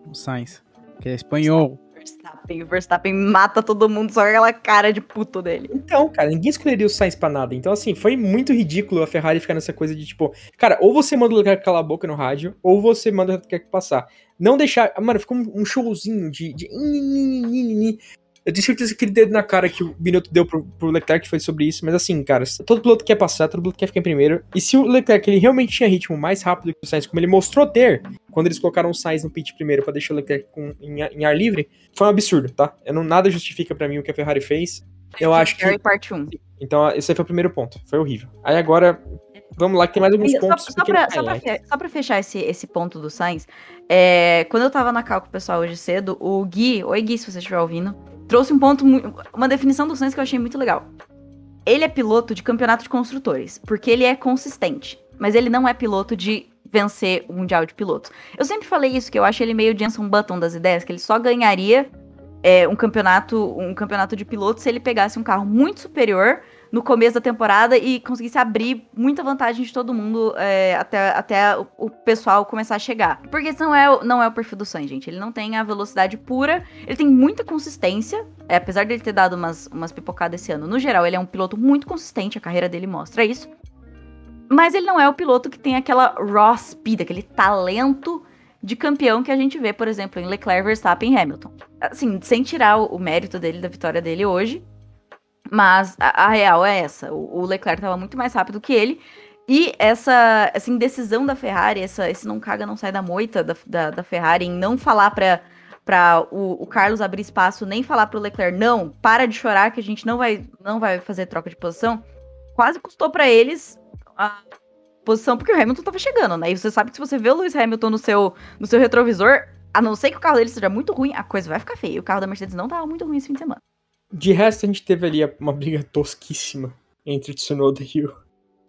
O Sainz, que é espanhol. Verstappen. O Verstappen mata todo mundo, só aquela cara de puto dele. Então, cara, ninguém escolheria o Sainz pra nada. Então, assim, foi muito ridículo a Ferrari ficar nessa coisa de tipo, cara, ou você manda o Leclerc calar a boca no rádio, ou você manda o Leclerc passar. Não deixar. Mano, ficou um showzinho de. de... Eu tenho certeza que aquele dedo na cara que o Binotto deu pro, pro Leclerc foi sobre isso, mas assim, cara, todo piloto quer passar, todo piloto quer ficar em primeiro. E se o Leclerc ele realmente tinha ritmo mais rápido que o Sainz, como ele mostrou ter, quando eles colocaram o Sainz no pit primeiro para deixar o Leclerc com, em, em, ar livre, foi um absurdo, tá? Eu não, nada justifica para mim o que a Ferrari fez. Eu acho que. Parte 1. Então, esse aí foi o primeiro ponto. Foi horrível. Aí agora, vamos lá, que tem mais alguns pontos. só, só, pra, highlights. fe- só pra fechar esse, esse ponto do Sainz, é, quando eu tava na cal com o pessoal hoje cedo, o Gui, oi Gui, se você estiver ouvindo, trouxe um ponto, uma definição do Sainz que eu achei muito legal. Ele é piloto de campeonato de construtores, porque ele é consistente, mas ele não é piloto de vencer o Mundial de Pilotos. Eu sempre falei isso, que eu acho ele meio Jenson Button das ideias, que ele só ganharia é, um campeonato um campeonato de pilotos se ele pegasse um carro muito superior no começo da temporada e conseguisse abrir muita vantagem de todo mundo é, até, até o, pessoal começar a chegar. Porque esse não é, não é o perfil do Sainz, gente. Ele não tem a velocidade pura, ele tem muita consistência, é, apesar dele ter dado umas, umas pipocadas esse ano. No geral, ele é um piloto muito consistente, a carreira dele mostra isso. Mas ele não é o piloto que tem aquela raw speed, aquele talento de campeão que a gente vê, por exemplo, em Leclerc, Verstappen e Hamilton. Assim, sem tirar o mérito dele, da vitória dele hoje, mas a, a real é essa. O, o Leclerc estava muito mais rápido que ele. E essa, essa indecisão da Ferrari, essa, esse não caga, não sai da moita da, da, da Ferrari em não falar para para o, o Carlos abrir espaço, nem falar para o Leclerc, não, para de chorar que a gente não vai, não vai fazer troca de posição, quase custou para eles a posição, porque o Hamilton tava chegando, né? E você sabe que se você vê o Lewis Hamilton no seu, no seu retrovisor, a não ser que o carro dele seja muito ruim, a coisa vai ficar feia. O carro da Mercedes não tava muito ruim esse fim de semana. De resto, a gente teve ali uma briga tosquíssima entre Tsunoda e o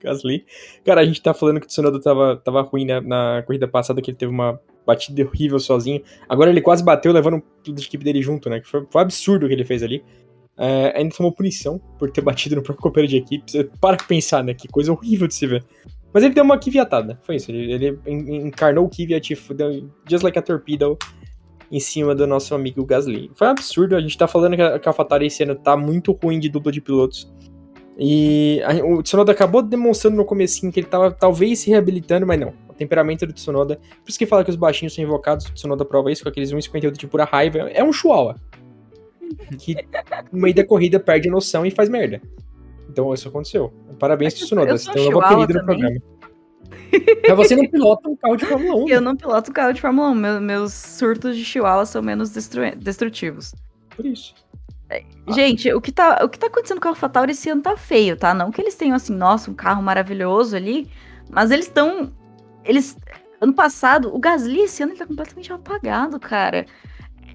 Gasly. Cara, a gente tá falando que o Tsunoda tava, tava ruim né, na corrida passada, que ele teve uma batida horrível sozinho. Agora ele quase bateu, levando piloto de equipe dele junto, né? Que foi, foi um absurdo o que ele fez ali. É, ainda tomou punição por ter batido no próprio companheiro de equipe. Você para pensar, né? Que coisa horrível de se ver. Mas ele deu uma kiviatada, foi isso. Ele, ele en- encarnou o deu just like a torpedo em cima do nosso amigo Gasly. Foi um absurdo, a gente tá falando que a, que a AlphaTauri esse ano tá muito ruim de dupla de pilotos. E a- o Tsunoda acabou demonstrando no comecinho que ele tava talvez se reabilitando, mas não. O temperamento do Tsunoda, por isso que fala que os baixinhos são invocados, o Tsunoda prova isso com aqueles 1,58 de pura raiva. É um chihuahua. Que no meio da corrida perde a noção e faz merda. Então isso aconteceu. Parabéns, Tsunoda. Você tem um novo apelido no programa. Mas você não pilota um carro de Fórmula 1. Eu não piloto carro de Fórmula 1. Meu- meus surtos de chihuahua são menos destru- destrutivos. Por isso. Gente, o que, tá, o que tá acontecendo com a AlphaTauri esse ano tá feio, tá? Não que eles tenham, assim, nossa, um carro maravilhoso ali, mas eles estão... Eles... Ano passado, o Gasly esse ano ele tá completamente apagado, cara.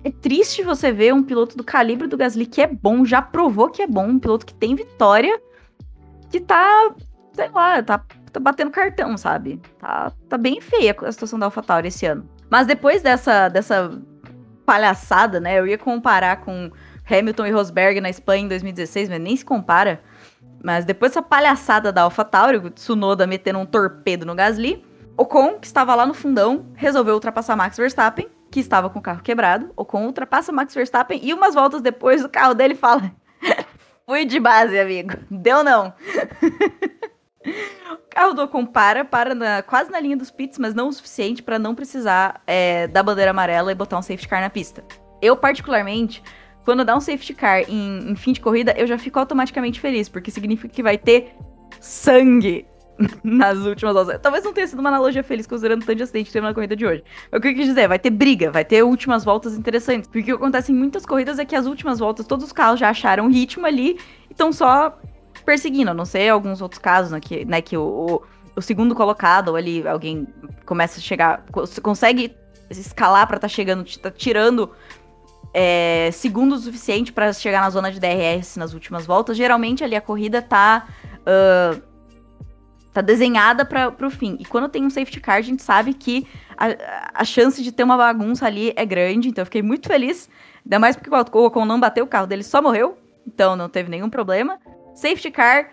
É triste você ver um piloto do calibre do Gasly que é bom, já provou que é bom, um piloto que tem vitória, que tá, sei lá, tá, tá batendo cartão, sabe? Tá, tá bem feia a situação da AlphaTauri esse ano. Mas depois dessa, dessa palhaçada, né, eu ia comparar com Hamilton e Rosberg na Espanha em 2016, mas nem se compara. Mas depois dessa palhaçada da AlphaTauri, o Tsunoda metendo um torpedo no Gasly, Ocon, que estava lá no fundão, resolveu ultrapassar Max Verstappen, que estava com o carro quebrado. Ocon ultrapassa Max Verstappen e umas voltas depois o carro dele fala: Fui de base, amigo. Deu não. o carro do Ocon para, para na- quase na linha dos pits, mas não o suficiente para não precisar é, da bandeira amarela e botar um safety car na pista. Eu, particularmente, quando dá um safety car em, em fim de corrida, eu já fico automaticamente feliz, porque significa que vai ter sangue nas últimas voltas. Talvez não tenha sido uma analogia feliz considerando o tanto de acidente que teve na corrida de hoje. O que eu quis dizer? Vai ter briga, vai ter últimas voltas interessantes. Porque o que acontece em muitas corridas é que as últimas voltas, todos os carros já acharam ritmo ali e estão só perseguindo. Não sei alguns outros casos, né, que, né, que o, o, o segundo colocado, ou ali alguém começa a chegar, cons- consegue escalar pra tá chegando, tá tirando é, segundos o suficiente pra chegar na zona de DRS nas últimas voltas. Geralmente ali a corrida tá. ah, tá desenhada para pro fim. E quando tem um safety car, a gente sabe que a, a chance de ter uma bagunça ali é grande. Então eu fiquei muito feliz. Ainda mais porque o Ocon não bateu, o carro dele só morreu. Então não teve nenhum problema. Safety car.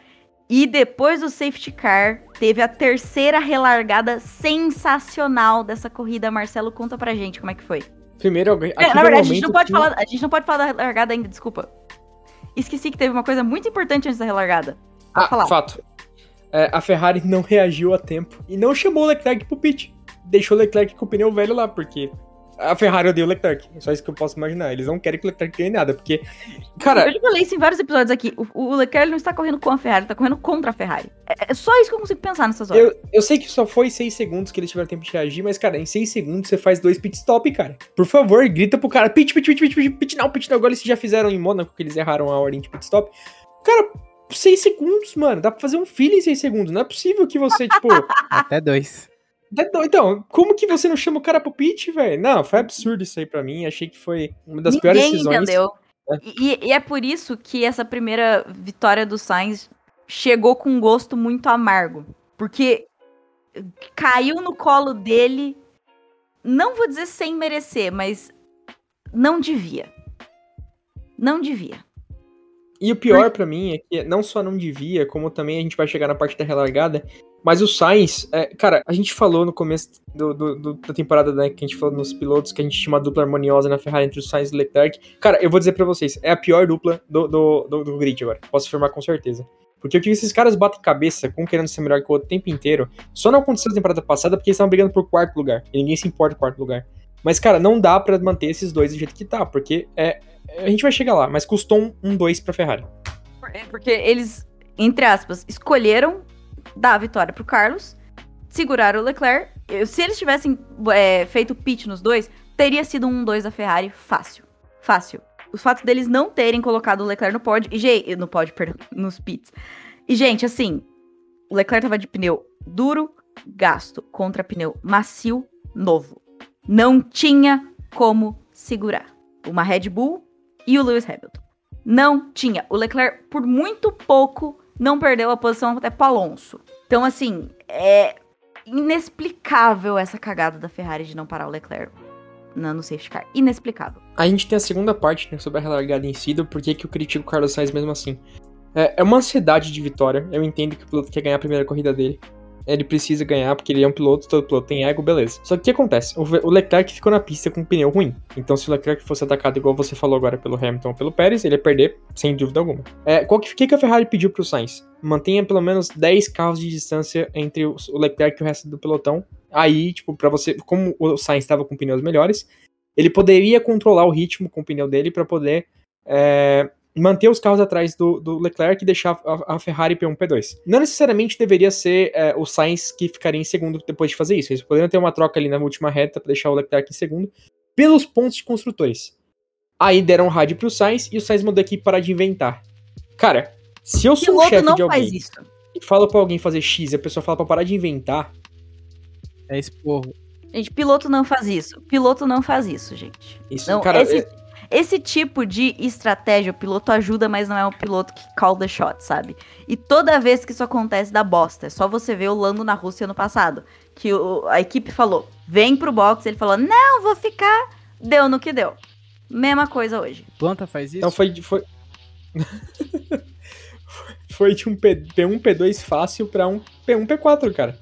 E depois do safety car, teve a terceira relargada sensacional dessa corrida. Marcelo, conta pra gente como é que foi. Primeiro, alguém. É, na verdade, a gente, não pode que- falar, a gente não pode falar da relargada ainda, desculpa. Esqueci que teve uma coisa muito importante antes da relargada. Pode Ah, falar. fato. É, a Ferrari não reagiu a tempo e não chamou o Leclerc pro pit. Deixou o Leclerc com o pneu velho lá, porque a Ferrari odeia o Leclerc. É só isso que eu posso imaginar. Eles não querem que o Leclerc ganhe nada, porque. Cara, Eu já falei isso em vários episódios aqui. O, o Leclerc não está correndo com a Ferrari, ele tá correndo contra a Ferrari. É, é só isso que eu consigo pensar nessas horas. eu, eu sei que só foi 6 segundos que eles tiveram tempo de reagir, mas, cara, em 6 segundos você faz dois pit stop, cara. Por favor, grita pro cara: pit, pit, pit, pit, pit, pit, não, pit não. Agora eles já fizeram em Mônaco, que eles erraram a ordem de pit stop. Cara, 6 segundos, mano. Dá pra fazer um filho em 6 segundos. Não é possível que você, tipo. Até dois. Então, como que você não chama o cara pro pit, velho? Não, foi absurdo isso aí pra mim. Achei que foi uma das piores Ninguém decisões. entendeu. É. E, e é por isso que essa primeira vitória do Sainz chegou com um gosto muito amargo. Porque caiu no colo dele, não vou dizer sem merecer, mas não devia. Não devia. E o pior pra mim é que não só não devia, como também a gente vai chegar na parte da relargada, mas o Sainz, é, cara, a gente falou no começo do, do- do- da temporada, né, que a gente falou nos pilotos, que a gente tinha uma dupla harmoniosa na Ferrari entre o Sainz e o Leclerc. Cara, eu vou dizer pra vocês, é a pior dupla do, do, do, grid agora, posso afirmar com certeza. Porque o que esses caras batem cabeça, com querendo ser melhor que o outro o tempo inteiro, só não aconteceu na temporada passada porque eles estavam brigando por quarto lugar, e ninguém se importa com quarto lugar. Mas, cara, não dá pra manter esses dois do jeito que tá, porque é, a gente vai chegar lá, mas custou um, um dois pra Ferrari. É porque eles, entre aspas, escolheram dar a vitória pro Carlos, seguraram o Leclerc. Se eles tivessem é, feito pit nos dois, teria sido um 1-2 da Ferrari fácil. Fácil. O fato deles não terem colocado o Leclerc no pódio. E, gente, no pódio, perdão, nos pits. E, gente, assim, o Leclerc tava de pneu duro, gasto, contra pneu macio, novo. Não tinha como segurar. Uma Red Bull e o Lewis Hamilton. Não tinha. O Leclerc, por muito pouco, não perdeu a posição até pro Alonso. Então, assim, é inexplicável essa cagada da Ferrari de não parar o Leclerc no, safety car. Inexplicável. A gente tem a segunda parte né, sobre a relargada em si, do porquê que eu critico o Carlos Sainz mesmo assim. É, é uma ansiedade de vitória. Eu entendo que o piloto quer ganhar a primeira corrida dele. Ele precisa ganhar porque ele é um piloto, todo piloto tem ego, beleza. Só que o que acontece? O, Leclerc ficou na pista com um pneu ruim. Então, se o Leclerc fosse atacado igual você falou agora pelo Hamilton ou pelo Pérez, ele ia perder, sem dúvida alguma. É, qual que, que que a Ferrari pediu pro Sainz? Mantenha pelo menos 10 carros de distância entre o, Leclerc e o resto do pelotão. Aí, tipo, pra você. Como o Sainz estava com pneus melhores, ele poderia controlar o ritmo com o pneu dele para poder é, manter os carros atrás do, do Leclerc e deixar a, a Ferrari P1, P2. Não necessariamente deveria ser é, o Sainz que ficaria em segundo depois de fazer isso. Eles poderiam ter uma troca ali na última reta para deixar o Leclerc em segundo pelos pontos de construtores. Aí deram um rádio pro Sainz e o Sainz mandou aqui parar de inventar. Cara, se eu O sou um piloto chefe não de faz alguém isso. e falo pra alguém fazer X e a pessoa fala pra parar de inventar, É esporro. Gente, piloto não faz isso. Piloto não faz isso, gente. isso, Não, cara, esse, é- esse tipo de estratégia, o piloto ajuda, mas não é o piloto que call the shot, sabe? E toda vez que isso acontece, dá bosta. É só você ver o Lando na Rússia no passado. Que o- a equipe falou, vem pro box. Ele falou, não, vou ficar. Deu no que deu. Mesma coisa hoje. Planta faz isso? Então foi. de- Foi, foi de um P, P1, P2 fácil pra um P1, P4, cara.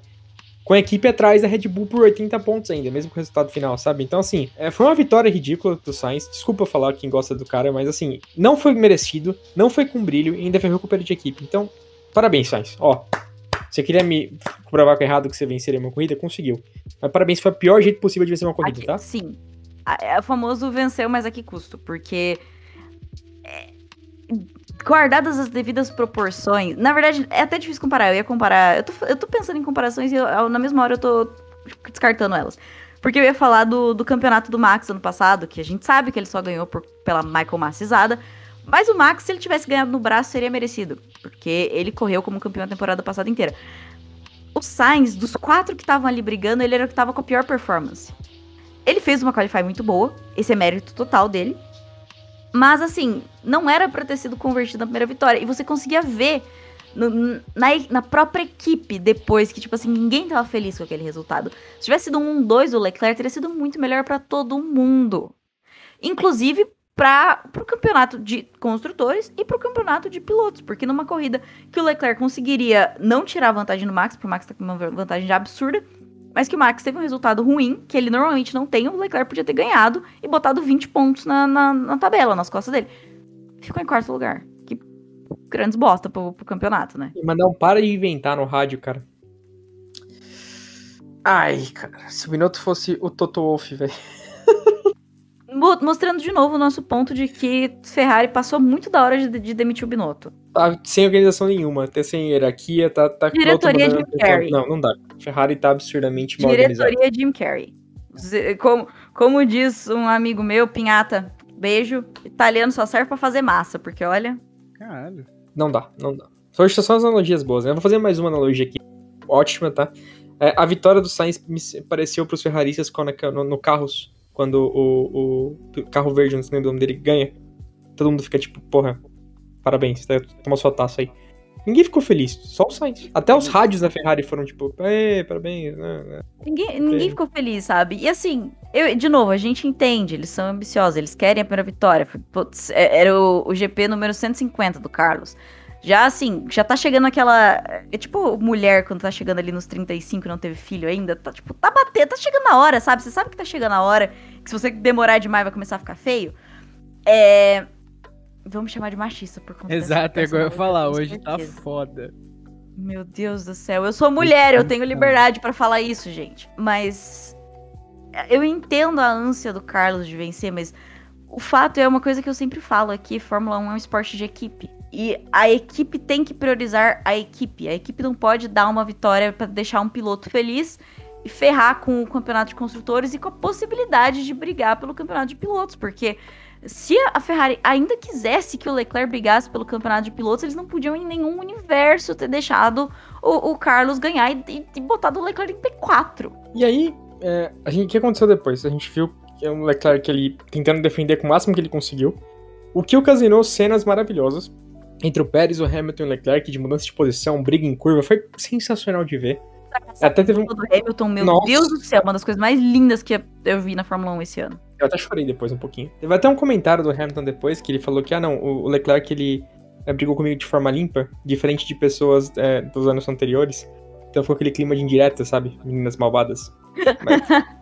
Com a equipe atrás da Red Bull por 80 pontos ainda, mesmo com o resultado final, sabe? Então, assim, é, foi uma vitória ridícula do Sainz. Desculpa falar quem gosta do cara, mas assim, não foi merecido, não foi com brilho e ainda ferrou com o companheiro de equipe. Então, parabéns, Sainz. Ó, você queria me provar que é errado que você venceria uma corrida? Conseguiu. Mas parabéns, foi o pior jeito possível de vencer uma corrida, Aqui- tá? Sim. É o famoso venceu, mas a que custo? Porque. é, guardadas as devidas proporções. Na verdade, é até difícil comparar. Eu ia comparar. Eu tô, eu tô pensando em comparações e eu- na mesma hora eu tô descartando elas. Porque eu ia falar do, do campeonato do Max ano passado, que a gente sabe que ele só ganhou por- pela Michael Massizada. Mas o Max, se ele tivesse ganhado no braço, seria merecido. Porque ele correu como campeão a temporada passada inteira. O Sainz, dos quatro que estavam ali brigando, ele era o que tava com a pior performance. Ele fez uma qualify muito boa, esse é mérito total dele. Mas assim, não era pra ter sido convertido na primeira vitória. E você conseguia ver no- na, na própria equipe depois que, tipo assim, ninguém tava feliz com aquele resultado. Se tivesse sido um 1-2 o Leclerc, teria sido muito melhor pra todo mundo. Inclusive para o campeonato de construtores e para o campeonato de pilotos. Porque numa corrida que o Leclerc conseguiria não tirar vantagem no Max, porque o Max tá com uma vantagem absurda, mas que o Max teve um resultado ruim, que ele normalmente não tem, o Leclerc podia ter ganhado e botado 20 pontos na, na, na tabela, nas costas dele. Ficou em quarto lugar. Que grandes bosta pro, pro campeonato, né? Mas não para de inventar no rádio, cara. Ai, cara, se o Binotto fosse o Toto Wolff, velho. mo- mostrando de novo o nosso ponto de que Ferrari passou muito da hora de, de demitir o Binotto. Tá sem organização nenhuma, até sem hierarquia, tá. tá Diretoria outro- Jim Carrey. Não, não dá. Ferrari tá absurdamente mal organizado. Diretoria Jim Carrey. Como, como diz um amigo meu, Pinhata, beijo, italiano só serve pra fazer massa, porque olha. Caralho. Não dá, não dá. Só só são as analogias boas, né? Eu vou fazer mais uma analogia aqui. Ótima, tá? É, a vitória do Sainz me pareceu pros ferraristas quando, no, no Carros, quando o, o carro verde, não sei o nome dele, ganha. Todo mundo fica tipo, porra, parabéns, tá? toma sua taça aí. Ninguém ficou feliz, só o Sainz. Até os rádios da Ferrari foram tipo, "Ê, parabéns. né, né." Ninguém, ninguém ficou feliz, sabe? E assim, eu, de novo, a gente entende, eles são ambiciosos, eles querem a primeira vitória. Putz, é- Era o, o GP número 150 do Carlos. Já assim, já tá chegando aquela. É tipo mulher quando tá chegando ali nos 35 e não teve filho ainda. Tá tipo, tá batendo, tá chegando a hora, sabe? Você sabe que tá chegando a hora, que se você demorar demais vai começar a ficar feio. É. Vamos chamar de machista por conta Exato, é igual eu ia falar, hoje tá foda. Meu Deus do céu, eu sou mulher, eu tenho liberdade pra falar isso, gente. Mas eu entendo a ânsia do Carlos de vencer, mas o fato é uma coisa que eu sempre falo aqui, Fórmula 1 é um esporte de equipe. E a equipe tem que priorizar a equipe. A equipe não pode dar uma vitória pra deixar um piloto feliz e ferrar com o campeonato de construtores e com a possibilidade de brigar pelo campeonato de pilotos, porque se a Ferrari ainda quisesse que o Leclerc brigasse pelo campeonato de pilotos, eles não podiam em nenhum universo ter deixado o, o Carlos ganhar e, e, e botado o Leclerc em P4. E aí, é, a gente, o que aconteceu depois? A gente viu que é um Leclerc ali tentando defender com o máximo que ele conseguiu. O que ocasionou cenas maravilhosas entre o Pérez, o Hamilton e o Leclerc, de mudança de posição, briga em curva. Foi sensacional de ver. Até teve um. do Hamilton, meu Nossa. Deus do céu, uma das coisas mais lindas que eu vi na Fórmula 1 esse ano. Eu até chorei depois um pouquinho. Teve até um comentário do Hamilton depois que ele falou que, ah, não, o Leclerc ele é, brigou comigo de forma limpa, diferente de pessoas é, dos anos anteriores. Então ficou aquele clima de indireta, sabe? Meninas malvadas.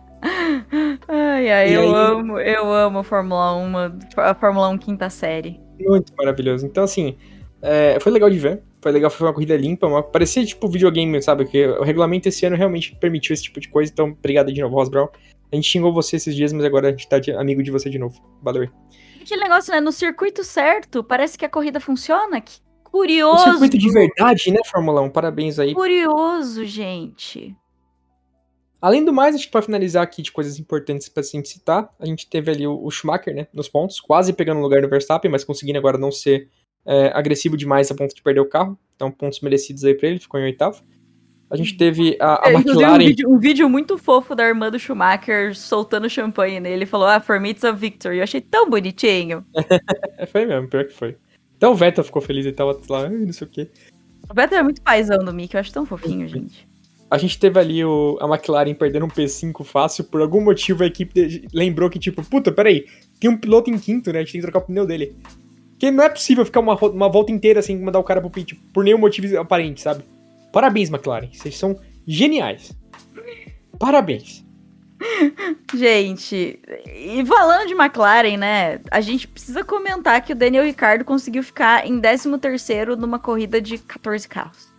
Ai, ai, E eu aí- amo, eu amo a Fórmula 1, a Fórmula 1 quinta série. Muito maravilhoso. Então, assim, é, foi legal de ver. Foi legal, foi uma corrida limpa. Uma, parecia tipo videogame, sabe? Que o regulamento esse ano realmente permitiu esse tipo de coisa. Então, obrigado de novo, Ross Brown. A gente xingou você esses dias, mas agora a gente tá de- amigo de você de novo. Valeu aí. Aquele negócio, né? No circuito certo, parece que a corrida funciona. Que Um curioso. circuito de verdade, né, Fórmula 1? Parabéns aí. Curioso, gente. Além do mais, acho que pra finalizar aqui de coisas importantes pra gente citar, a gente teve ali o, Schumacher, né, nos pontos, quase pegando o lugar do Verstappen, mas conseguindo agora não ser é, agressivo demais a ponto de perder o carro. Então, pontos merecidos aí pra ele, ficou em oitavo. A gente teve a, a É, inclusive, um McLaren. vídeo, um vídeo muito fofo da irmã do Schumacher soltando champanhe nele. Ele falou, ah, for me it's a victory. Eu achei tão bonitinho. É, foi mesmo, pior que foi. Até o Vettel ficou feliz, ele tava lá, "Ai, não sei o quê. O Beto é muito paizão do Mickey, eu acho tão fofinho, gente. A gente teve ali o, a McLaren perdendo um P5 fácil, por algum motivo a equipe de- lembrou que, tipo, puta, peraí, tem um piloto em quinto, né? A gente tem que trocar o pneu dele. Porque não é possível ficar uma, uma volta inteira sem mandar o cara pro pit, por nenhum motivo aparente, sabe? Parabéns, McLaren, vocês são geniais. Parabéns. Gente, e falando de McLaren, né? A gente precisa comentar que o Daniel Ricciardo conseguiu ficar em 13º numa corrida de 14 carros.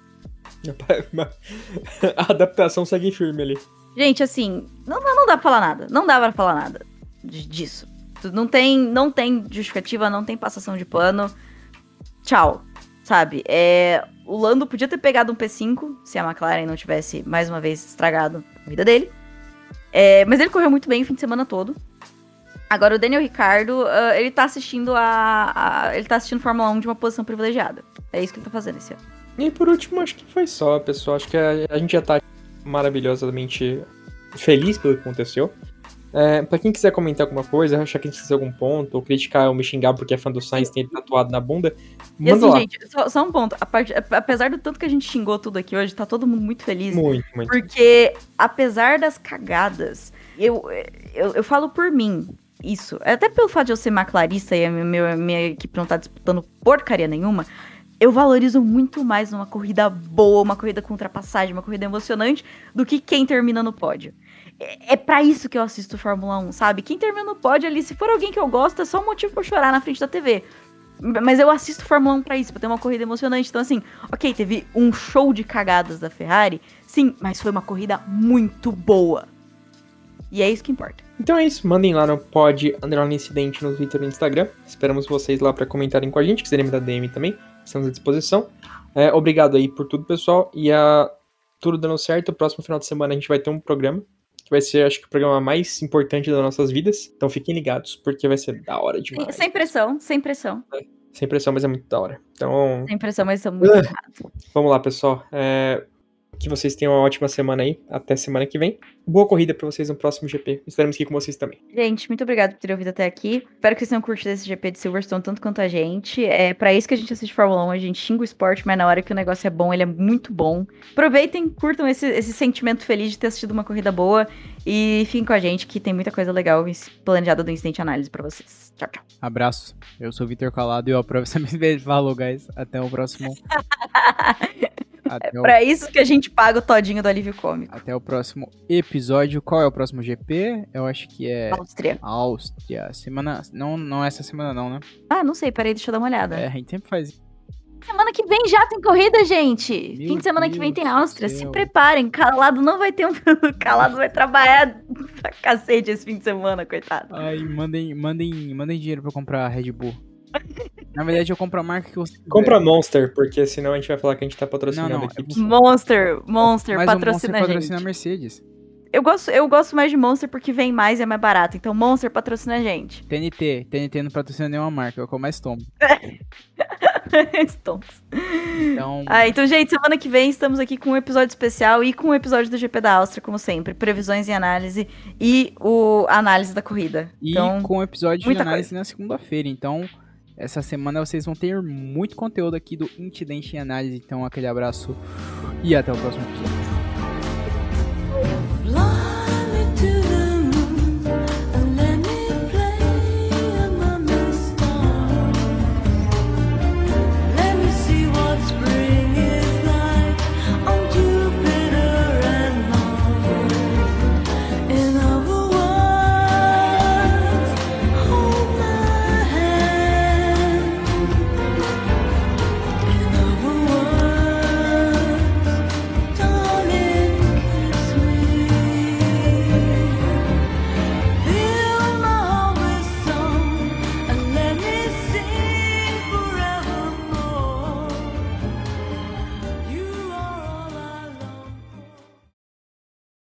A adaptação segue firme ali. Gente, assim, não, não, dá pra falar nada. Não dá pra falar nada disso. Não tem, não tem justificativa, não tem passação de pano. Tchau. Sabe? É, o Lando podia ter pegado um P5 se a McLaren não tivesse, mais uma vez, estragado a vida dele. É, mas ele correu muito bem o fim de semana todo. Agora, o Daniel Ricardo, ah, ele tá assistindo a, a- Ele tá assistindo Fórmula 1 de uma posição privilegiada. É isso que ele tá fazendo esse ano. E por último, acho que foi só, pessoal. Acho que a, a gente já tá maravilhosamente feliz pelo que aconteceu. É, pra quem quiser comentar alguma coisa, achar que a gente esqueceu algum ponto, ou criticar ou me xingar porque é fã do Sainz tem ele tatuado na bunda, E manda assim, lá. gente, só, só um ponto. A parte- apesar do tanto que a gente xingou tudo aqui hoje, tá todo mundo muito feliz. Muito, muito. Porque, apesar das cagadas, eu, eu, eu falo por mim, isso. Até pelo fato de eu ser maclarista e a minha, minha equipe não tá disputando porcaria nenhuma, eu valorizo muito mais uma corrida boa, uma corrida com ultrapassagem, uma corrida emocionante, do que quem termina no pódio. É, é para isso que eu assisto Fórmula 1, sabe? Quem termina no pódio ali, se for alguém que eu gosto, é só um motivo pra eu chorar na frente da TV. Mas eu assisto Fórmula 1 pra isso, pra ter uma corrida emocionante. Então, assim, ok, teve um show de cagadas da Ferrari, sim, mas foi uma corrida muito boa. E é isso que importa. Então é isso, mandem lá no pod underline incidente no Twitter e no Instagram. Esperamos vocês lá para comentarem com a gente, quiserem me dar DM também, estamos à disposição. É, obrigado aí por tudo, pessoal. E a tudo dando certo, o próximo final de semana a gente vai ter um programa. Que vai ser, acho que, o programa mais importante das nossas vidas. Então fiquem ligados, porque vai ser da hora demais. sem pressão, sem pressão. Sem pressão, mas é muito da hora. Então, Sem pressão, mas estamos muito vamos lá, pessoal. É, Que vocês tenham uma ótima semana aí. Até semana que vem. Boa corrida pra vocês no próximo GP. Estaremos aqui com vocês também. Gente, muito obrigado por ter ouvido até aqui. Espero que vocês tenham curtido esse GP de Silverstone tanto quanto a gente. É para isso que a gente assiste Fórmula 1. A gente xinga o esporte, mas na hora que o negócio é bom, ele é muito bom. Aproveitem, curtam esse, esse sentimento feliz de ter assistido uma corrida boa. E fiquem com a gente, que tem muita coisa legal planejada do Incidente Análise pra vocês. Tchau, tchau. Abraço. Eu sou o Vitor Calado e eu aprovo essa vez. Falou, guys. Até o próximo. Até o, Pra isso que a gente paga o todinho do alívio cômico. até o próximo episódio. Qual é o próximo GP? Eu acho que é Áustria. Áustria. Semana. Não, não é essa semana, não, né? Ah, não sei, peraí, deixa eu dar uma olhada. É, a gente sempre faz. Semana que vem já tem corrida, gente. Meu Fim de semana que vem tem Deus Áustria. Se preparem. Calado não vai ter um. Calado vai trabalhar pra cacete esse fim de semana, coitado. Ai, mandem, mandem, mandem dinheiro pra comprar Red Bull. Na verdade, eu compro a marca que você. Compra Monster, porque senão a gente vai falar que a gente tá patrocinando Não, não, aqui. é- Monster, Monster, Mas patrocina o a Monster gente. patrocina a Mercedes. Eu gosto, eu gosto mais de Monster porque vem mais e é mais barato. Então Monster patrocina a gente. TNT. TNT não patrocina nenhuma marca, é eu mais tomo. Stonks. Então, Ah, então, gente, semana que vem estamos aqui com um episódio especial e com o episódio do GP da Áustria, como sempre. Previsões e análise e o a análise da corrida. e então, com o episódio de análise na segunda-feira. Então, essa semana vocês vão ter muito conteúdo aqui do Incidente em Análise. Então, aquele abraço e até o próximo episódio.